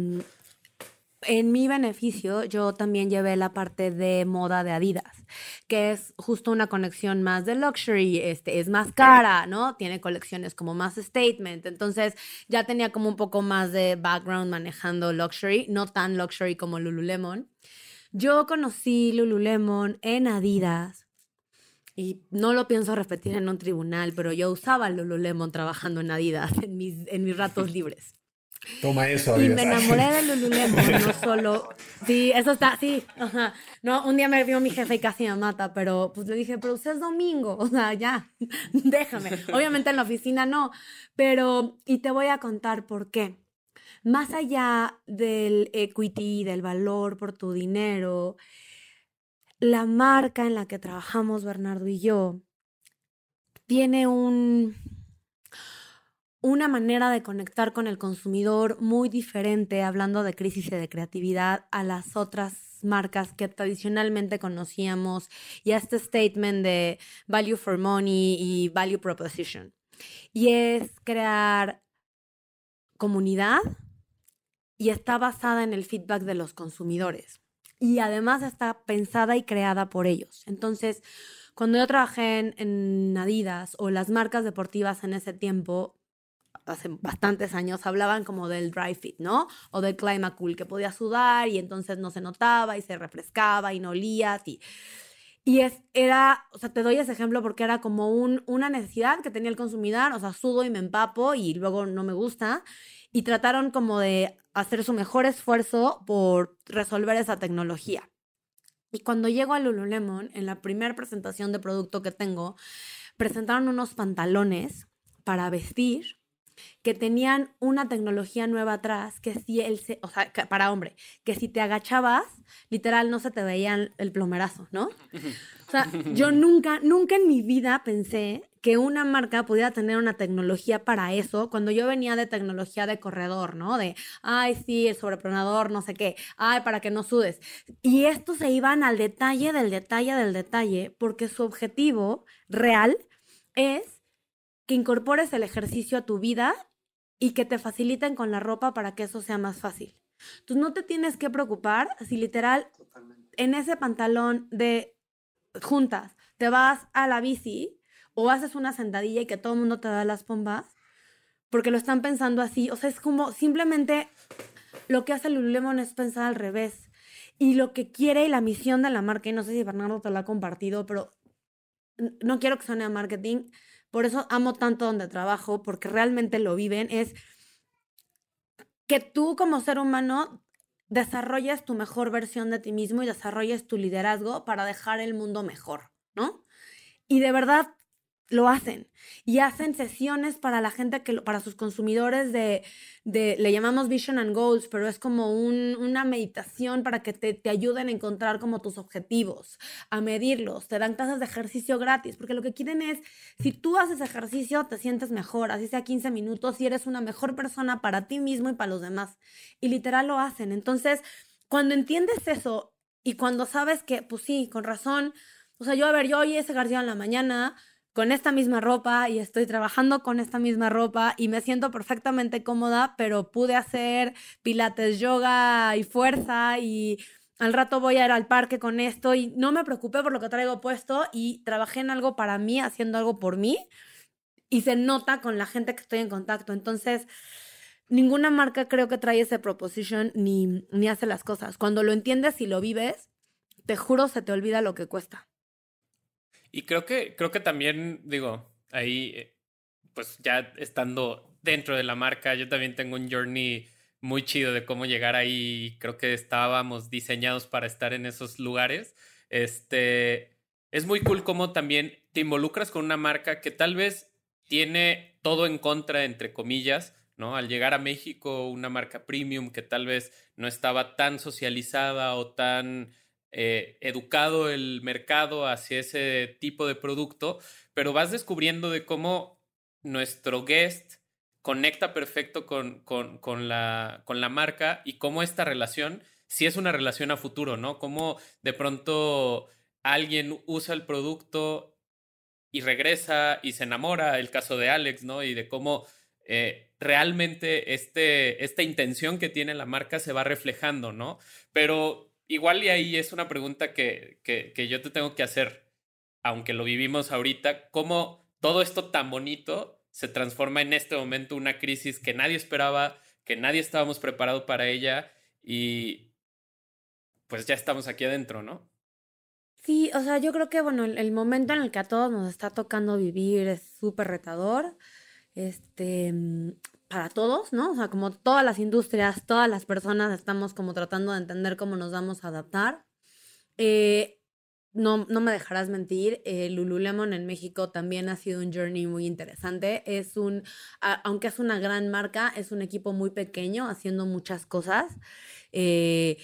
[SPEAKER 2] en mi beneficio, yo también llevé la parte de moda de Adidas, que es justo una conexión más de luxury, este, es más cara, ¿no? Tiene colecciones como más statement, entonces ya tenía como un poco más de background manejando luxury, no tan luxury como Lululemon. Yo conocí Lululemon en Adidas y no lo pienso repetir en un tribunal, pero yo usaba Lululemon trabajando en Adidas en mis, en mis ratos libres.
[SPEAKER 4] Toma eso.
[SPEAKER 2] Y me enamoré de Lululemon, no solo... Sí, eso está, sí. Ajá. No, un día me vio mi jefe y casi me mata, pero pues le dije, pero usted es domingo, o sea, ya, déjame. Obviamente en la oficina no, pero... Y te voy a contar por qué. Más allá del equity, del valor por tu dinero, la marca en la que trabajamos Bernardo y yo tiene un, una manera de conectar con el consumidor muy diferente, hablando de crisis y de creatividad, a las otras marcas que tradicionalmente conocíamos y a este statement de value for money y value proposition. Y es crear comunidad y está basada en el feedback de los consumidores y además está pensada y creada por ellos. Entonces, cuando yo trabajé en, Adidas o las marcas deportivas en ese tiempo, hace bastantes años, hablaban como del dry fit, ¿no? O del clima cool, que podía sudar y entonces no se notaba y se refrescaba y no olías y... Y es, era, o sea, te doy ese ejemplo porque era como un, una necesidad que tenía el consumidor, o sea, sudo y me empapo y luego no me gusta y trataron como de hacer su mejor esfuerzo por resolver esa tecnología. Y cuando llego a Lululemon, en la primera presentación de producto que tengo, presentaron unos pantalones para vestir que tenían una tecnología nueva atrás, que si él se, o sea, para hombre, que si te agachabas, literal no se te veía el plomerazo, ¿no? O sea, yo <laughs> nunca, nunca en mi vida pensé que una marca pudiera tener una tecnología para eso, cuando yo venía de tecnología de corredor, ¿no? De, ay, sí, el sobrepronador, no sé qué, ay, para que no sudes. Y estos se iban al detalle del detalle del detalle, porque su objetivo real es que incorpores el ejercicio a tu vida y que te faciliten con la ropa para que eso sea más fácil. Entonces no te tienes que preocupar si literal en ese pantalón de juntas te vas a la bici o haces una sentadilla y que todo el mundo te da las pombas, porque lo están pensando así. O sea, es como simplemente lo que hace Lululemon es pensar al revés. Y lo que quiere y la misión de la marca, y no sé si Bernardo te lo ha compartido, pero no quiero que suene a marketing, por eso amo tanto donde trabajo, porque realmente lo viven, es que tú como ser humano desarrolles tu mejor versión de ti mismo y desarrolles tu liderazgo para dejar el mundo mejor, ¿no? Y de verdad lo hacen y hacen sesiones para la gente que para sus consumidores de, de le llamamos vision and goals pero es como un, una meditación para que te, te, ayuden a encontrar como tus objetivos a medirlos. Te dan clases de ejercicio gratis porque lo que quieren es si tú haces ejercicio te sientes mejor así sea 15 minutos y eres una mejor persona para ti mismo y para los demás. Y literal lo hacen. Entonces cuando entiendes eso y cuando sabes que pues sí con razón o sea yo a ver yo hoy ese ejercicio en la mañana con esta misma ropa y estoy trabajando con esta misma ropa y me siento perfectamente cómoda, pero pude hacer pilates, yoga y fuerza y al rato voy a ir al parque con esto y no me preocupé por lo que traigo puesto y trabajé en algo para mí, haciendo algo por mí y se nota con la gente que estoy en contacto. Entonces, ninguna marca creo que trae ese proposition ni, ni hace las cosas. Cuando lo entiendes y lo vives, te juro se te olvida lo que cuesta.
[SPEAKER 5] Y creo que, creo que también, digo, ahí, eh, pues ya estando dentro de la marca, yo también tengo un journey muy chido de cómo llegar ahí. Creo que estábamos diseñados para estar en esos lugares. Este, es muy cool cómo también te involucras con una marca que tal vez tiene todo en contra, entre comillas, ¿no? Al llegar a México, una marca premium que tal vez no estaba tan socializada o tan eh, educado el mercado hacia ese tipo de producto, pero vas descubriendo de cómo nuestro guest conecta perfecto con, con, la, con la marca y cómo esta relación, si es una relación a futuro, ¿no? Cómo de pronto alguien usa el producto y regresa y se enamora, el caso de Alex, ¿no? Y de cómo eh, realmente este, esta intención que tiene la marca se va reflejando, ¿no? Pero igual y ahí es una pregunta que, que, yo te tengo que hacer, aunque lo vivimos ahorita, ¿cómo todo esto tan bonito se transforma en este momento una crisis que nadie esperaba, que nadie estábamos preparados para ella y pues ya estamos aquí adentro, ¿no?
[SPEAKER 2] Sí, o sea, yo creo que, bueno, el, momento en el que a todos nos está tocando vivir es súper retador. Este, para todos, ¿no? O sea, como todas las industrias, todas las personas estamos como tratando de entender cómo nos vamos a adaptar. Eh, no, no me dejarás mentir, eh, Lululemon en México también ha sido un journey muy interesante. Es un, aunque es una gran marca, es un equipo muy pequeño haciendo muchas cosas. Eh,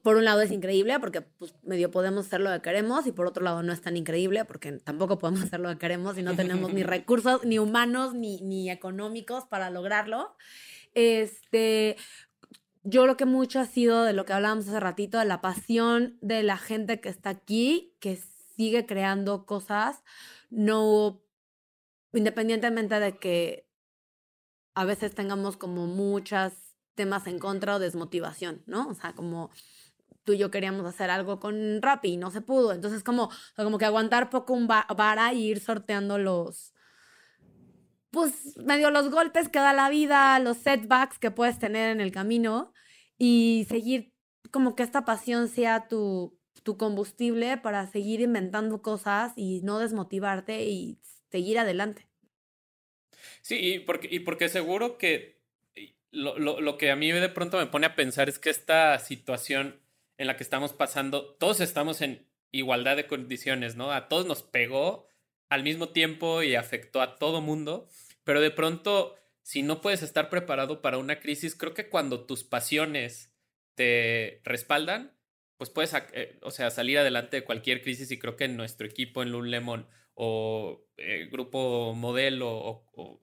[SPEAKER 2] por un lado es increíble porque pues, medio podemos hacer lo que queremos y por otro lado no es tan increíble porque tampoco podemos <laughs> hacer lo que queremos y no tenemos ni <laughs> recursos ni humanos ni, ni económicos para lograrlo. Este, yo creo que mucho ha sido de lo que hablábamos hace ratito, de la pasión de la gente que está aquí, que sigue creando cosas, no independientemente de que a veces tengamos como muchos temas en contra o desmotivación, ¿no? O sea, como tú y yo queríamos hacer algo con Rappi y no se pudo. Entonces, como, como que aguantar poco un vara y ir sorteando los, pues, medio los golpes que da la vida, los setbacks que puedes tener en el camino y seguir como que esta pasión sea tu, tu combustible para seguir inventando cosas y no desmotivarte y seguir adelante.
[SPEAKER 5] Sí, y porque, y porque seguro que lo, lo, lo, que a mí de pronto me pone a pensar es que esta situación en la que estamos pasando, todos estamos en igualdad de condiciones, ¿no? A todos nos pegó al mismo tiempo y afectó a todo mundo, pero de pronto, si no puedes estar preparado para una crisis, creo que cuando tus pasiones te respaldan, pues puedes, eh, o sea, salir adelante de cualquier crisis y creo que en nuestro equipo, en Lululemon o eh, Grupo Modelo o,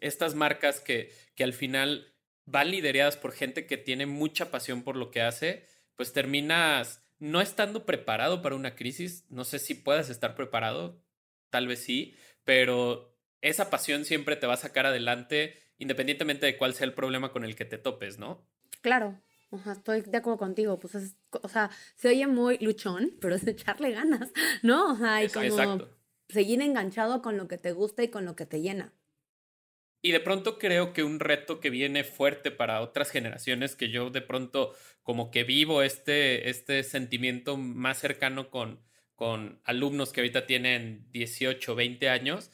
[SPEAKER 5] estas marcas que, que al final van lideradas por gente que tiene mucha pasión por lo que hace, pues terminas no estando preparado para una crisis. No sé si puedas estar preparado, tal vez sí, pero esa pasión siempre te va a sacar adelante independientemente de cuál sea el problema con el que te topes, ¿no?
[SPEAKER 2] Claro, estoy de acuerdo contigo. Pues o sea, se oye muy luchón, <laughs> pero es echarle ganas, ¿no? O sea, y como seguir enganchado con lo que te gusta y con lo que te llena.
[SPEAKER 5] Y de pronto creo que un reto que viene fuerte para otras generaciones, que yo de pronto como que vivo este, este sentimiento más cercano con, con alumnos que ahorita tienen 18, 20 años,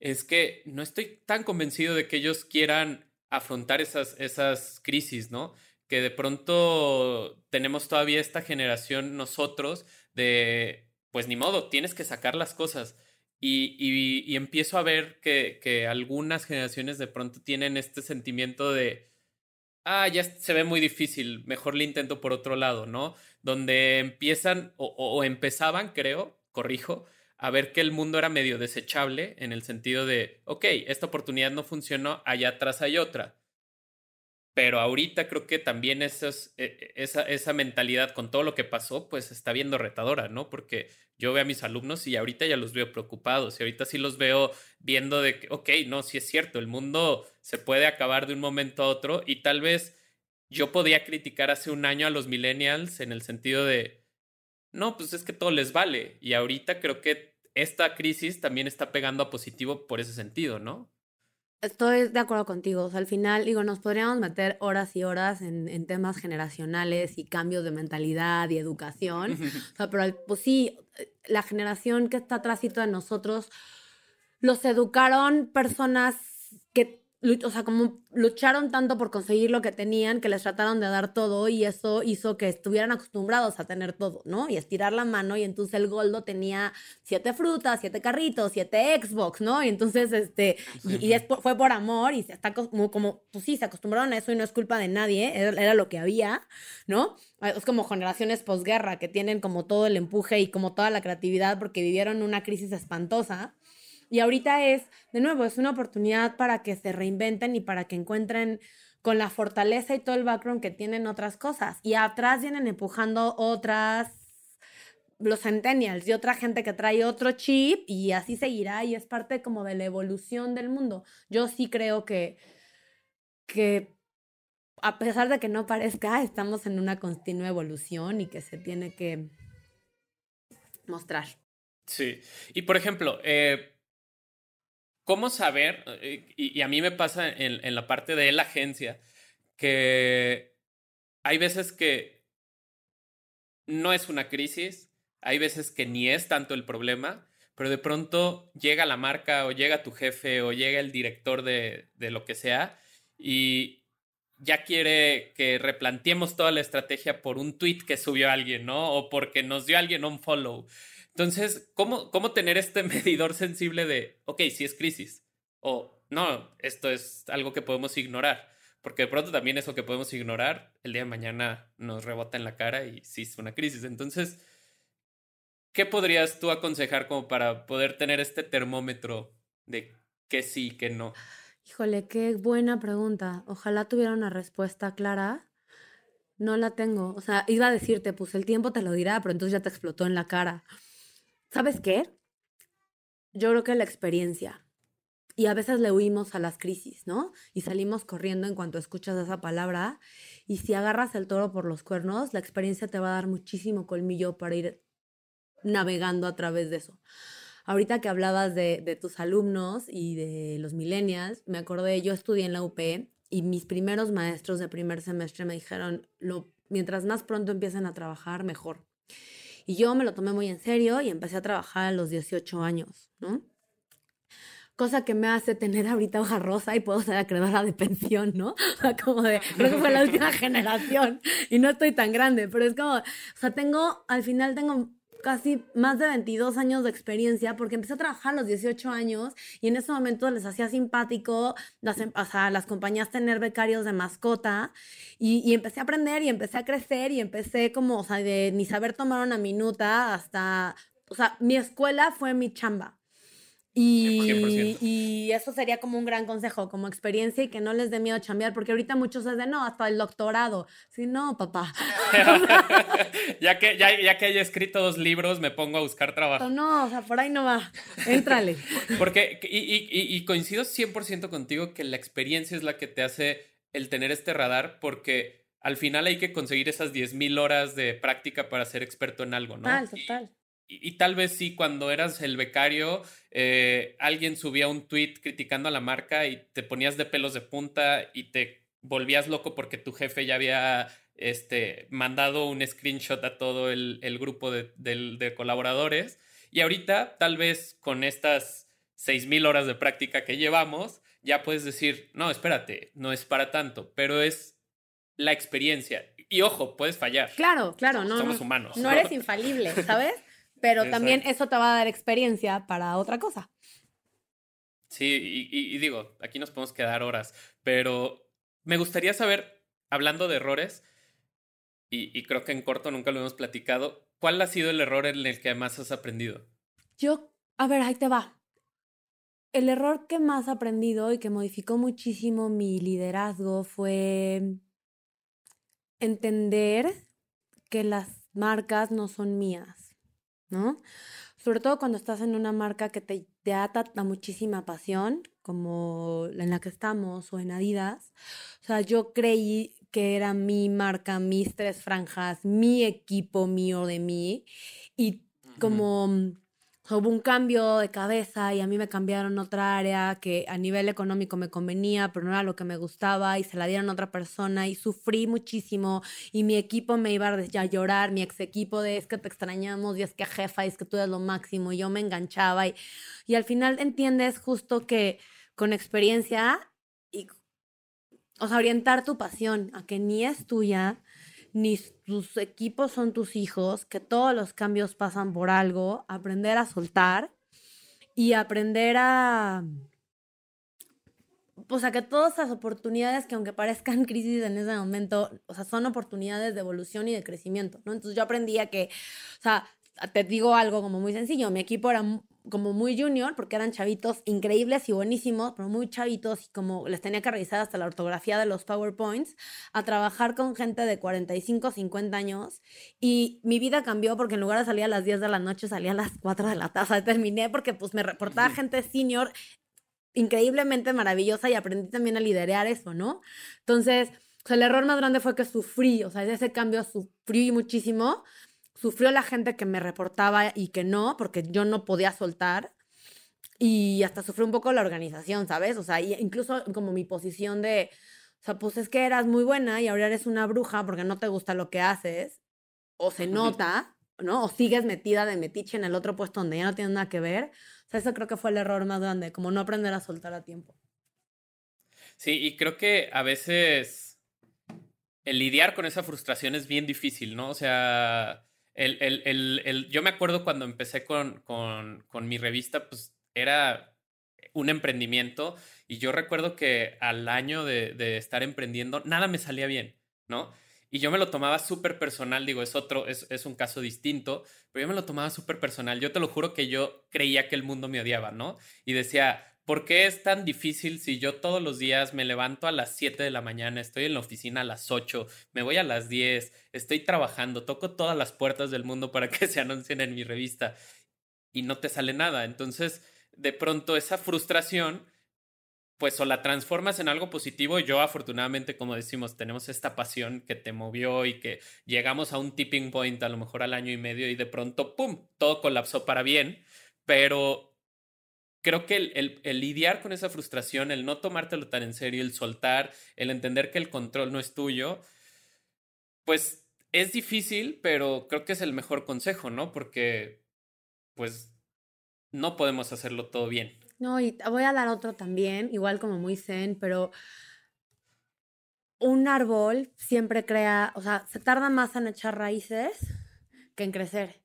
[SPEAKER 5] es que no estoy tan convencido de que ellos quieran afrontar esas, esas crisis, ¿no? Que de pronto tenemos todavía esta generación nosotros de, pues ni modo, tienes que sacar las cosas. Y, empiezo a ver que, algunas generaciones de pronto tienen este sentimiento de, ah, ya se ve muy difícil, mejor le intento por otro lado, ¿no? Donde empiezan o empezaban, creo, corrijo, a ver que el mundo era medio desechable en el sentido de, ok, esta oportunidad no funcionó, allá atrás hay otra. Pero ahorita creo que también e, e, esa, esa mentalidad con todo lo que pasó, pues está viendo retadora, ¿no? Porque yo veo a mis alumnos y ahorita ya los veo preocupados y ahorita sí los veo viendo de que, ok, no, sí es cierto, el mundo se puede acabar de un momento a otro y tal vez yo podía criticar hace un año a los millennials en el sentido de, no, pues es que todo les vale y ahorita creo que esta crisis también está pegando a positivo por ese sentido, ¿no?
[SPEAKER 2] Estoy de acuerdo contigo. O sea, al final, digo, nos podríamos meter horas y horas en, temas generacionales y cambios de mentalidad y educación. <laughs> o sea, pero pues sí, la generación que está atrás de nosotros, los educaron personas que o sea, como lucharon tanto por conseguir lo que tenían que les trataron de dar todo y eso hizo que estuvieran acostumbrados a tener todo, ¿no? Y estirar la mano y entonces el Goldo tenía siete frutas, siete carritos, siete Xbox, ¿no? Y entonces, este, y, fue por amor y se está como, como, pues sí, se acostumbraron a eso y no es culpa de nadie, era, era lo que había, ¿no? Es como generaciones posguerra que tienen como todo el empuje y como toda la creatividad porque vivieron una crisis espantosa. Y ahorita es, de nuevo, es una oportunidad para que se reinventen y para que encuentren con la fortaleza y todo el background que tienen otras cosas. Y atrás vienen empujando otras, los centennials y otra gente que trae otro chip y así seguirá y es parte como de la evolución del mundo. Yo sí creo que, que a pesar de que no parezca, estamos en una continua evolución y que se tiene que mostrar.
[SPEAKER 5] Sí, y por ejemplo, eh, ¿Cómo saber? Eh, y, a mí me pasa en, la parte de la agencia que hay veces que no es una crisis, hay veces que ni es tanto el problema, pero de pronto llega la marca o llega tu jefe o llega el director de, de lo que sea y ya quiere que replanteemos toda la estrategia por un tweet que subió alguien, ¿no? O porque nos dio alguien un follow. Entonces, ¿cómo, ¿cómo tener este <laughs> medidor sensible de, ok, si es crisis? O no, esto es algo que podemos ignorar. Porque de pronto también eso que podemos ignorar, el día de mañana nos rebota en la cara y sí es una crisis. Entonces, ¿qué podrías tú aconsejar como para poder tener este termómetro de que sí, que no?
[SPEAKER 2] Híjole, qué buena pregunta. Ojalá tuviera una respuesta clara. No la tengo. O sea, iba a decirte, pues el tiempo te lo dirá, pero entonces ya te explotó en la cara. ¿Sabes qué? Yo creo que la experiencia. Y a veces le huimos a las crisis, ¿no? Y salimos corriendo en cuanto escuchas esa palabra. Y si agarras el toro por los cuernos, la experiencia te va a dar muchísimo colmillo para ir navegando a través de eso. Ahorita que hablabas de, tus alumnos y de los millennials, me acordé, yo estudié en la UP y mis primeros maestros de primer semestre me dijeron, mientras más pronto empiecen a trabajar, mejor. Y yo me lo tomé muy en serio y empecé a trabajar a los 18 años, ¿no? Cosa que me hace tener ahorita hoja rosa y puedo ser acreedora de pensión, ¿no? <laughs> Como de, creo que fue la última <laughs> generación y no estoy tan grande, pero es como, o sea, tengo, al final tengo casi más de 22 años de experiencia porque empecé a trabajar a los 18 años y en ese momento les hacía simpático las, em, o sea, las compañías tener becarios de mascota y, y, empecé a aprender y empecé a crecer y empecé como, o sea, de ni saber tomar una minuta hasta, o sea, mi escuela fue mi chamba. Y, y, eso sería como un gran consejo, como experiencia y que no les dé miedo chambear, porque ahorita muchos es de no, hasta el doctorado. Sí, no, papá. <laughs> <laughs>
[SPEAKER 5] ya, que, ya, ya, que haya escrito dos libros, me pongo a buscar trabajo.
[SPEAKER 2] No, o sea, por ahí no va. Éntrale. <laughs>
[SPEAKER 5] porque, y, y, y coincido 100% contigo que la experiencia es la que te hace el tener este radar, porque al final hay que conseguir esas 10.000 horas de práctica para ser experto en algo, ¿no?
[SPEAKER 2] Total, total
[SPEAKER 5] y, tal vez sí, cuando eras el becario, eh, alguien subía un tweet criticando a la marca y te ponías de pelos de punta y te volvías loco porque tu jefe ya había este, mandado un screenshot a todo el, grupo de, de, colaboradores. Y ahorita, tal vez con estas 6.000 horas de práctica que llevamos, ya puedes decir, no, espérate, no es para tanto, pero es la experiencia. Y ojo, puedes fallar.
[SPEAKER 2] Claro, claro, no.
[SPEAKER 5] Somos humanos.
[SPEAKER 2] No eres infalible, ¿sabes? Pero también eso te va a dar experiencia para otra cosa.
[SPEAKER 5] Sí, y, digo, aquí nos podemos quedar horas, pero me gustaría saber, hablando de errores, y, y creo que en corto nunca lo hemos platicado, ¿cuál ha sido el error en el que más has aprendido?
[SPEAKER 2] Yo, a ver, ahí te va. El error que más he aprendido y que modificó muchísimo mi liderazgo fue entender que las marcas no son mías, ¿no? Sobre todo cuando estás en una marca que te, te ata a muchísima pasión, como en la que estamos o en Adidas. O sea, yo creí que era mi marca, mis tres franjas, mi equipo mío de mí. Y como hubo un cambio de cabeza y a mí me cambiaron otra área que a nivel económico me convenía, pero no era lo que me gustaba y se la dieron a otra persona y sufrí muchísimo y mi equipo me iba a llorar, mi ex equipo de es que te extrañamos y es que jefa es que tú eres lo máximo y yo me enganchaba y, y al final entiendes justo que con experiencia y, o sea, orientar tu pasión a que ni es tuya, ni tus equipos son tus hijos, que todos los cambios pasan por algo, aprender a soltar y aprender a... O sea, que todas esas oportunidades que aunque parezcan <laughs> crisis en ese momento, o sea, son oportunidades de evolución y de crecimiento, ¿no? Entonces yo aprendía que, o sea, te digo algo como muy sencillo, mi equipo era como muy junior, porque eran chavitos increíbles y buenísimos, pero muy chavitos y como les tenía que revisar hasta la ortografía de los PowerPoints, a trabajar con gente de 45, 50 años. Y mi vida cambió porque en lugar de salir a las 10 de la noche, salía a las 4 de la tarde. <laughs> Terminé porque pues me reportaba gente senior increíblemente maravillosa y aprendí también a liderar eso, ¿no? Entonces, el error más grande fue que sufrí, o sea, ese cambio sufrí muchísimo Sufrió la gente que me reportaba y que no, porque yo no podía soltar. Y hasta sufrió un poco la organización, ¿sabes? O sea, incluso como mi posición de, o sea, pues es que eras muy buena y ahora eres una bruja porque no te gusta lo que haces, o se nota, ¿no? O sigues metida de metiche en el otro puesto donde ya no tiene nada que ver. O sea, eso creo que fue el error más grande, como no aprender a soltar a tiempo.
[SPEAKER 5] Sí, y creo que a veces el lidiar con esa frustración es bien difícil, ¿no? O sea, el, el, el, el, yo me acuerdo cuando empecé con, con, con mi revista, pues era un emprendimiento y yo recuerdo que al año de, de, estar emprendiendo nada me salía bien, ¿no? Y yo me lo tomaba súper personal, digo, es otro, es, es, un caso distinto, pero yo me lo tomaba súper personal. Yo te lo juro que yo creía que el mundo me odiaba, ¿no? Y decía, ¿Por qué es tan difícil si yo todos los días me levanto a las 7 de la mañana, estoy en la oficina a las 8, me voy a las 10, estoy trabajando, toco todas las puertas del mundo para que <laughs> se anuncien en mi revista y no te sale nada? Entonces, de pronto esa frustración, pues o la transformas en algo positivo. Yo afortunadamente, como decimos, tenemos esta pasión que te movió y que llegamos a un tipping point a lo mejor al año y medio y de pronto, ¡pum!, todo colapsó para bien, pero creo que el, el, lidiar con esa frustración, el no tomártelo tan en serio, el soltar, el entender que el control no es tuyo, pues es difícil, pero creo que es el mejor consejo, ¿no? Porque, pues, no podemos hacerlo todo bien.
[SPEAKER 2] No, y voy a dar otro también, igual como muy zen, pero un árbol siempre crea, o sea, se tarda más en echar raíces que en crecer.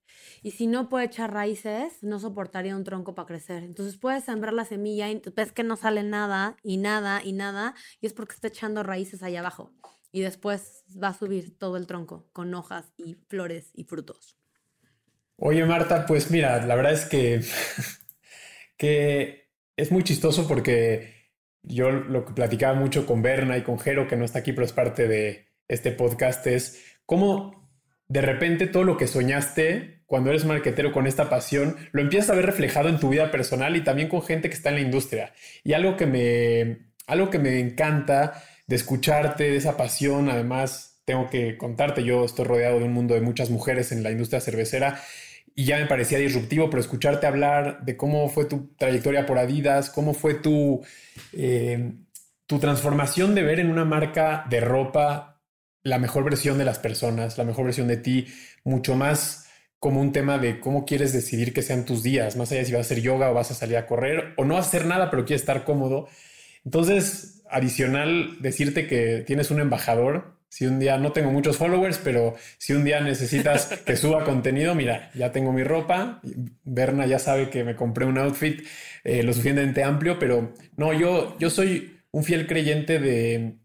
[SPEAKER 2] Y si no puede echar raíces, no soportaría un tronco para crecer. Entonces puedes sembrar la semilla y ves que no sale nada y nada y nada, y es porque está echando raíces allá abajo. Y después va a subir todo el tronco con hojas y flores y frutos.
[SPEAKER 4] Oye, Marta, pues mira, la verdad es que, <laughs> que es muy chistoso porque yo lo que platicaba mucho con Berna y con Jero, que no está aquí, pero es parte de este podcast, es cómo de repente todo lo que soñaste cuando eres marketero con esta pasión, lo empiezas a ver reflejado en tu vida personal y también con gente que está en la industria. Y algo que me, algo que me encanta de escucharte, de esa pasión, además, tengo que contarte, yo estoy rodeado de un mundo de muchas mujeres en la industria cervecera y ya me parecía disruptivo, pero escucharte hablar de cómo fue tu trayectoria por Adidas, cómo fue tu, eh, tu transformación de ver en una marca de ropa la mejor versión de las personas, la mejor versión de ti, mucho más como un tema de cómo quieres decidir que sean tus días, más allá si vas a hacer yoga o vas a salir a correr o no hacer nada, pero quieres estar cómodo. Entonces, adicional, decirte que tienes un embajador Si un día no tengo muchos followers, pero si un día necesitas que <laughs> suba contenido, mira, ya tengo mi ropa. Berna ya sabe que me compré un outfit eh, lo suficientemente amplio, pero no, yo, yo soy un fiel creyente de,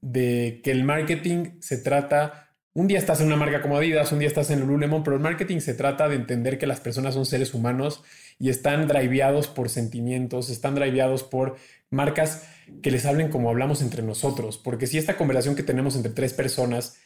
[SPEAKER 4] de que el marketing se trata un día estás en una marca como Adidas, un día estás en Lululemon, pero el marketing se trata de entender que las personas son seres humanos y están driveados por sentimientos, están driveados por marcas que les hablen como hablamos entre nosotros, porque si esta conversación que tenemos entre tres personas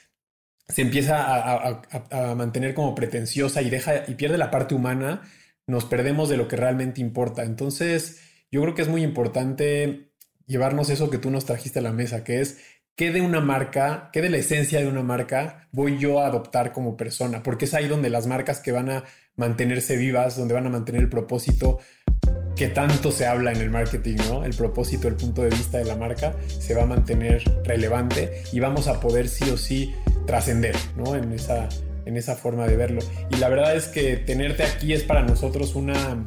[SPEAKER 4] se empieza a, mantener como pretenciosa y deja y pierde la parte humana, nos perdemos de lo que realmente importa. Entonces, yo creo que es muy importante llevarnos eso que tú nos trajiste a la mesa, que es qué de una marca, qué de la esencia de una marca voy yo a adoptar como persona, porque es ahí donde las marcas que van a mantenerse vivas, donde van a mantener el propósito que tanto se habla en el marketing, ¿no? El propósito, el punto de vista de la marca se va a mantener relevante y vamos a poder sí o sí trascender, ¿no? En esa, en esa forma de verlo. Y la verdad es que tenerte aquí es para nosotros una,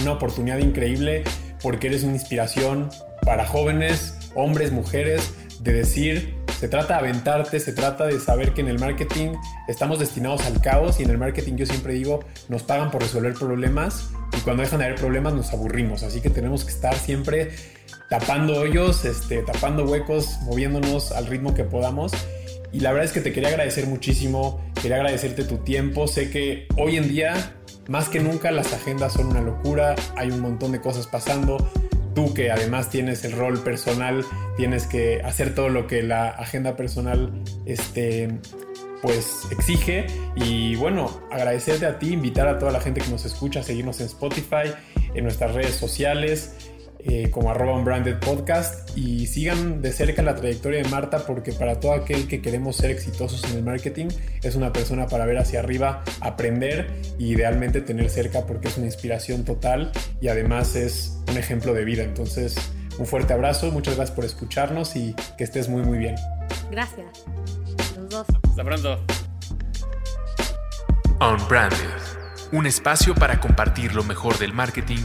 [SPEAKER 4] una oportunidad increíble porque eres una inspiración para jóvenes, hombres, mujeres, de decir, se trata de aventarte, se trata de saber que en el marketing estamos destinados al caos y en el marketing yo siempre digo, nos pagan por resolver problemas y cuando dejan de haber problemas nos aburrimos, así que tenemos que estar siempre tapando hoyos, este, tapando huecos, moviéndonos al ritmo que podamos. Y la verdad es que te quería agradecer muchísimo, quería agradecerte tu tiempo, sé que hoy en día, más que nunca, las agendas son una locura, hay un montón de cosas pasando, tú que además tienes el rol personal, tienes que hacer todo lo que la agenda personal este, pues exige. Y bueno, agradecerte a ti, invitar a toda la gente que nos escucha a seguirnos en Spotify, en nuestras redes sociales. Eh, como arroba branded podcast y sigan de cerca la trayectoria de Marta porque para todo aquel que queremos ser exitosos en el marketing es una persona para ver hacia arriba, aprender y idealmente tener cerca porque es una inspiración total y además es un ejemplo de vida. Entonces, un fuerte abrazo, muchas gracias por escucharnos y que estés muy muy bien.
[SPEAKER 2] Gracias. Los dos.
[SPEAKER 5] Hasta pronto.
[SPEAKER 3] Unbranded, un espacio para compartir lo mejor del marketing